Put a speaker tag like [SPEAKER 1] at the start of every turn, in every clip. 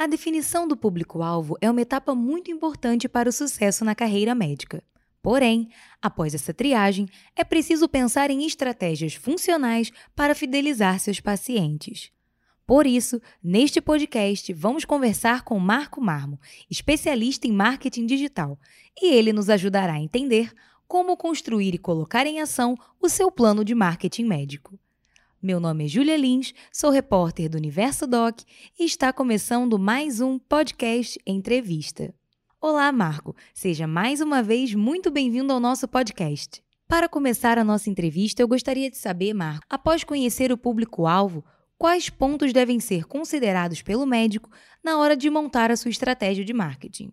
[SPEAKER 1] A definição do público-alvo é uma etapa muito importante para o sucesso na carreira médica. Porém, após essa triagem, é preciso pensar em estratégias funcionais para fidelizar seus pacientes. Por isso, neste podcast, vamos conversar com Marco Marmo, especialista em marketing digital, e ele nos ajudará a entender como construir e colocar em ação o seu plano de marketing médico. Meu nome é Julia Lins, sou repórter do Universo Doc e está começando mais um podcast entrevista. Olá, Marco. Seja mais uma vez muito bem-vindo ao nosso podcast. Para começar a nossa entrevista, eu gostaria de saber, Marco, após conhecer o público-alvo, quais pontos devem ser considerados pelo médico na hora de montar a sua estratégia de marketing?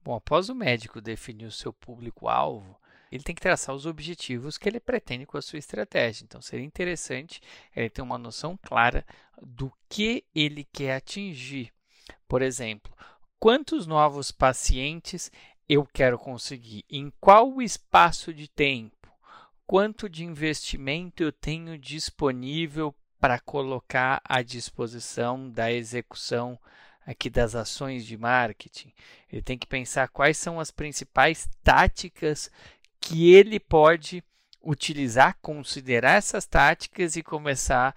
[SPEAKER 2] Bom, após o médico definir o seu público-alvo, ele tem que traçar os objetivos que ele pretende com a sua estratégia. Então, seria interessante ele ter uma noção clara do que ele quer atingir. Por exemplo, quantos novos pacientes eu quero conseguir? Em qual espaço de tempo? Quanto de investimento eu tenho disponível para colocar à disposição da execução aqui das ações de marketing? Ele tem que pensar quais são as principais táticas que ele pode utilizar, considerar essas táticas e começar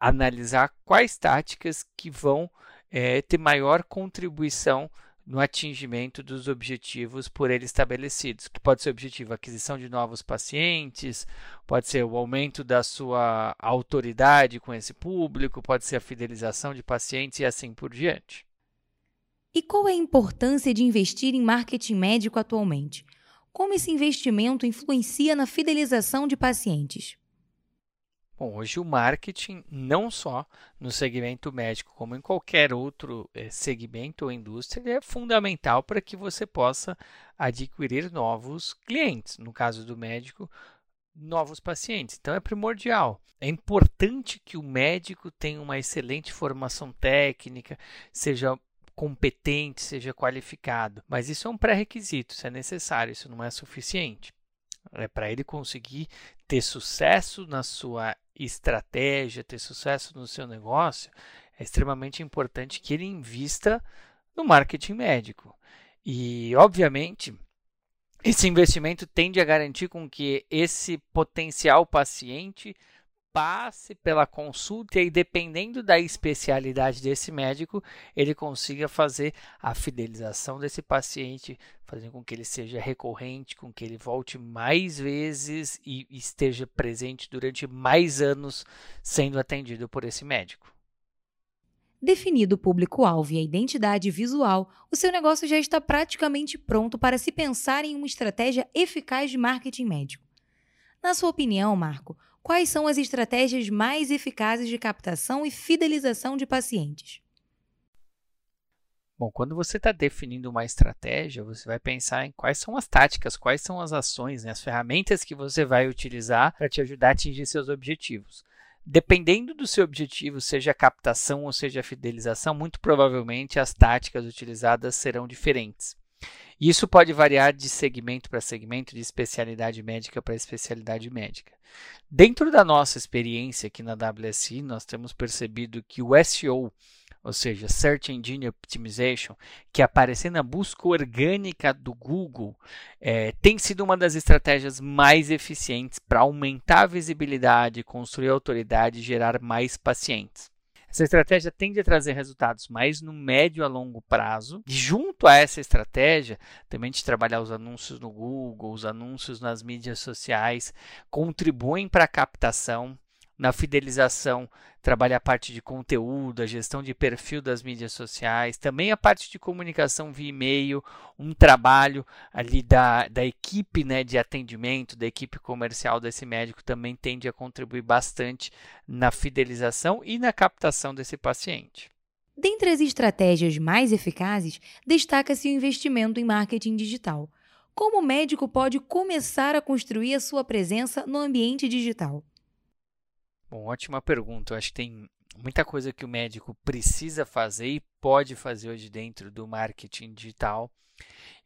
[SPEAKER 2] a analisar quais táticas que vão é, ter maior contribuição no atingimento dos objetivos por ele estabelecidos, que pode ser o objetivo aquisição de novos pacientes, pode ser o aumento da sua autoridade com esse público, pode ser a fidelização de pacientes e assim por diante.
[SPEAKER 1] E qual é a importância de investir em marketing médico atualmente? Como esse investimento influencia na fidelização de pacientes?
[SPEAKER 2] Bom, hoje o marketing, não só no segmento médico, como em qualquer outro eh, segmento ou indústria, é fundamental para que você possa adquirir novos clientes. No caso do médico, novos pacientes. Então é primordial. É importante que o médico tenha uma excelente formação técnica, seja competente, seja qualificado. Mas isso é um pré-requisito, isso é necessário, isso não é suficiente. É para ele conseguir ter sucesso na sua estratégia, ter sucesso no seu negócio, é extremamente importante que ele invista no marketing médico. E, obviamente, esse investimento tende a garantir com que esse potencial paciente passe pela consulta e dependendo da especialidade desse médico, ele consiga fazer a fidelização desse paciente, fazendo com que ele seja recorrente, com que ele volte mais vezes e esteja presente durante mais anos sendo atendido por esse médico.
[SPEAKER 1] Definido o público-alvo e a identidade visual, o seu negócio já está praticamente pronto para se pensar em uma estratégia eficaz de marketing médico. Na sua opinião, Marco, quais são as estratégias mais eficazes de captação e fidelização de pacientes?
[SPEAKER 2] Bom, quando você está definindo uma estratégia, você vai pensar em quais são as táticas, quais são as ações, né, as ferramentas que você vai utilizar para te ajudar a atingir seus objetivos. Dependendo do seu objetivo, seja captação ou seja fidelização, muito provavelmente as táticas utilizadas serão diferentes. Isso pode variar de segmento para segmento, de especialidade médica para especialidade médica. Dentro da nossa experiência aqui na WSI, nós temos percebido que o SEO, ou seja, Search Engine Optimization, que aparecer na busca orgânica do Google, é, tem sido uma das estratégias mais eficientes para aumentar a visibilidade, construir autoridade e gerar mais pacientes. Essa estratégia tende a trazer resultados mais no médio a longo prazo. E junto a essa estratégia, também de trabalhar os anúncios no Google, os anúncios nas mídias sociais, contribuem para a captação na fidelização, trabalha a parte de conteúdo, a gestão de perfil das mídias sociais, também a parte de comunicação via e-mail, um trabalho ali da, da equipe né, de atendimento, da equipe comercial desse médico também tende a contribuir bastante na fidelização e na captação desse paciente.
[SPEAKER 1] Dentre as estratégias mais eficazes, destaca-se o investimento em marketing digital. Como o médico pode começar a construir a sua presença no ambiente digital?
[SPEAKER 2] Bom, ótima pergunta. Eu acho que tem muita coisa que o médico precisa fazer e pode fazer hoje dentro do marketing digital.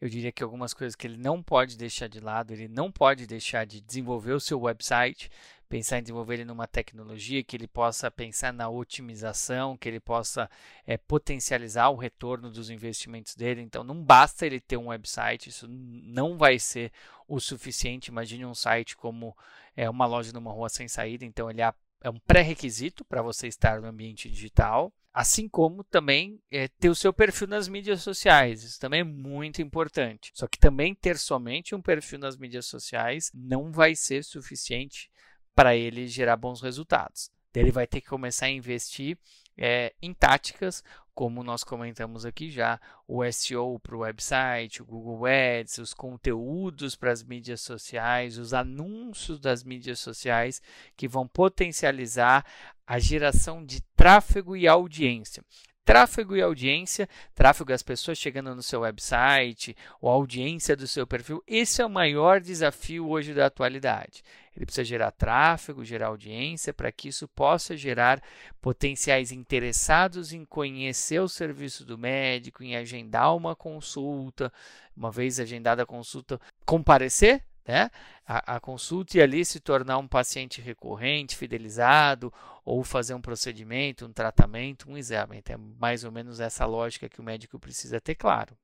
[SPEAKER 2] Eu diria que algumas coisas que ele não pode deixar de lado, ele não pode deixar de desenvolver o seu website, pensar em desenvolver ele numa tecnologia, que ele possa pensar na otimização, que ele possa é, potencializar o retorno dos investimentos dele. Então, não basta ele ter um website, isso não vai ser o suficiente. Imagine um site como é, uma loja numa rua sem saída, então ele é, um pré-requisito para você estar no ambiente digital. Assim como também é, ter o seu perfil nas mídias sociais, isso também é muito importante. Só que também ter somente um perfil nas mídias sociais não vai ser suficiente para ele gerar bons resultados. Ele vai ter que começar a investir é, em táticas, como nós comentamos aqui já, o SEO para o website, o Google Ads, os conteúdos para as mídias sociais, os anúncios das mídias sociais que vão potencializar a geração de tráfego e audiência. Tráfego e audiência, tráfego das pessoas chegando no seu website, ou audiência do seu perfil, esse é o maior desafio hoje da atualidade. Ele precisa gerar tráfego, gerar audiência, para que isso possa gerar potenciais interessados em conhecer o serviço do médico, em agendar uma consulta, uma vez agendada a consulta, comparecer né? A, a, consulta e ali se tornar um paciente recorrente, fidelizado, ou fazer um procedimento, um tratamento, um exame. É mais ou menos essa lógica que o médico precisa ter claro.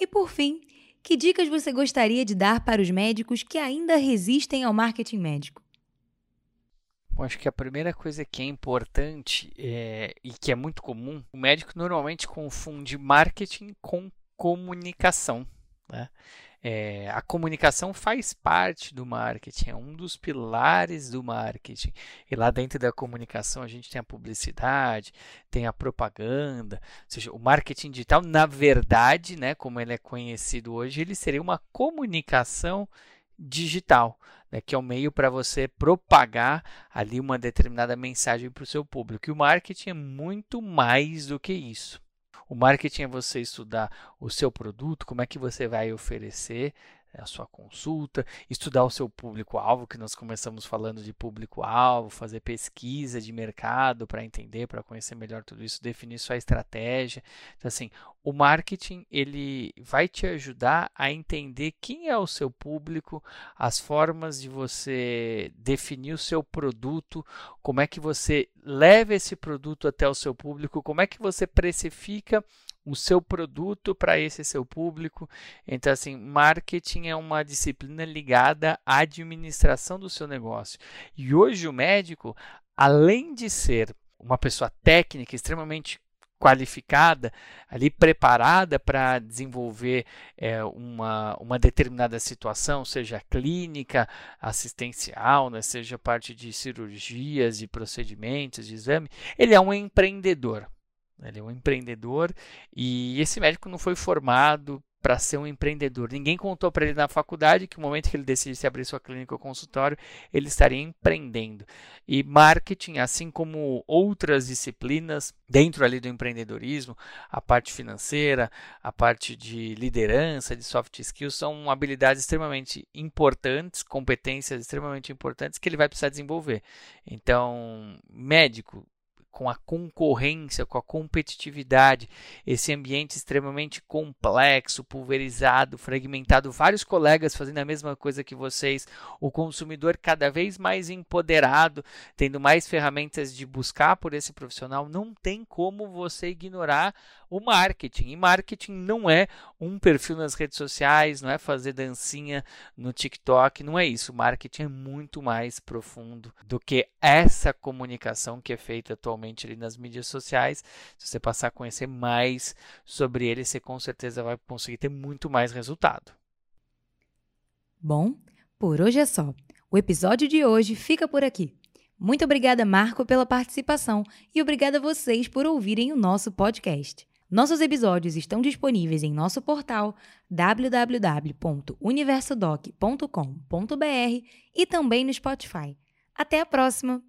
[SPEAKER 1] E por fim, que dicas você gostaria de dar para os médicos que ainda resistem ao marketing médico?
[SPEAKER 2] Bom, acho que a primeira coisa que é importante é, e que é muito comum, o médico normalmente confunde marketing com comunicação. Né? É, a comunicação faz parte do marketing, é um dos pilares do marketing. E lá dentro da comunicação a gente tem a publicidade, tem a propaganda, ou seja, o marketing digital, na verdade, né, como ele é conhecido hoje, ele seria uma comunicação digital, né, que é o um meio para você propagar ali uma determinada mensagem para o seu público. E o marketing é muito mais do que isso. O marketing é você estudar o seu produto, como é que você vai oferecer a sua consulta, estudar o seu público-alvo, que nós começamos falando de público-alvo, fazer pesquisa de mercado para entender, para conhecer melhor tudo isso, definir sua estratégia. Então, assim, o marketing ele vai te ajudar a entender quem é o seu público, as formas de você definir o seu produto, como é que você leva esse produto até o seu público, como é que você precifica o seu produto para esse seu público. Então, assim, marketing é uma disciplina ligada à administração do seu negócio. E hoje o médico, além de ser uma pessoa técnica extremamente qualificada, ali preparada para desenvolver é, uma, uma determinada situação, seja clínica, assistencial, né, seja parte de cirurgias, de procedimentos, de exame, ele é um empreendedor. Ele é um empreendedor e esse médico não foi formado para ser um empreendedor. Ninguém contou para ele na faculdade que no momento que ele decidisse abrir sua clínica ou consultório, ele estaria empreendendo. E marketing, assim como outras disciplinas dentro ali do empreendedorismo, a parte financeira, a parte de liderança, de soft skills, são habilidades extremamente importantes, competências extremamente importantes que ele vai precisar desenvolver. Então, médico, com a concorrência, com a competitividade, esse ambiente extremamente complexo, pulverizado, fragmentado, vários colegas fazendo a mesma coisa que vocês, o consumidor cada vez mais empoderado, tendo mais ferramentas de buscar por esse profissional, não tem como você ignorar o marketing. E marketing não é um perfil nas redes sociais, não é fazer dancinha no TikTok, não é isso. Marketing é muito mais profundo do que essa comunicação que é feita atualmente ali nas mídias sociais. Se você passar a conhecer mais sobre ele, você com certeza vai conseguir ter muito mais resultado.
[SPEAKER 1] Bom, por hoje é só. O episódio de hoje fica por aqui. Muito obrigada, Marco, pela participação e obrigada a vocês por ouvirem o nosso podcast. Nossos episódios estão disponíveis em nosso portal www.universodoc.com.br e também no Spotify. Até a próxima!